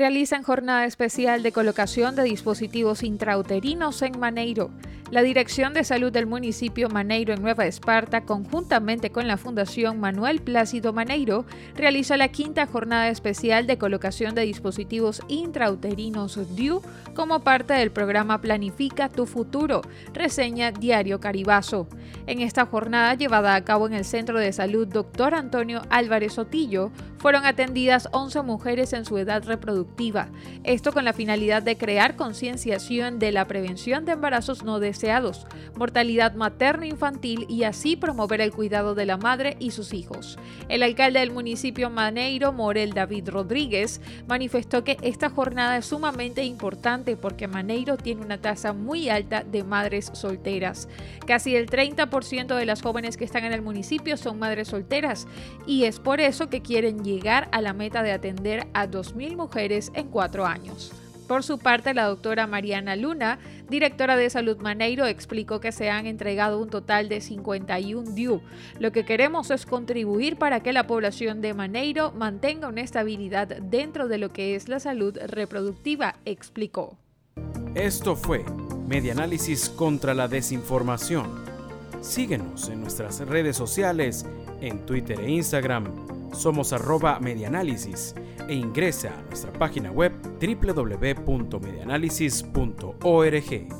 Realizan jornada especial de colocación de dispositivos intrauterinos en Maneiro. La Dirección de Salud del municipio Maneiro en Nueva Esparta, conjuntamente con la Fundación Manuel Plácido Maneiro, realiza la quinta jornada especial de colocación de dispositivos intrauterinos DIU como parte del programa Planifica tu futuro, reseña Diario Caribazo. En esta jornada llevada a cabo en el Centro de Salud Dr. Antonio Álvarez Sotillo, fueron atendidas 11 mujeres en su edad reproductiva, esto con la finalidad de crear concienciación de la prevención de embarazos no deseados mortalidad materno-infantil y así promover el cuidado de la madre y sus hijos. El alcalde del municipio Maneiro, Morel David Rodríguez, manifestó que esta jornada es sumamente importante porque Maneiro tiene una tasa muy alta de madres solteras. Casi el 30% de las jóvenes que están en el municipio son madres solteras y es por eso que quieren llegar a la meta de atender a 2.000 en cuatro años. Por su parte, la doctora Mariana Luna, directora de Salud Maneiro, explicó que se han entregado un total de 51 DIU. Lo que queremos es contribuir para que la población de Maneiro mantenga una estabilidad dentro de lo que es la salud reproductiva, explicó. Esto fue Medianálisis contra la Desinformación. Síguenos en nuestras redes sociales, en Twitter e Instagram somos arroba medianálisis e ingresa a nuestra página web www.medianálisis.org.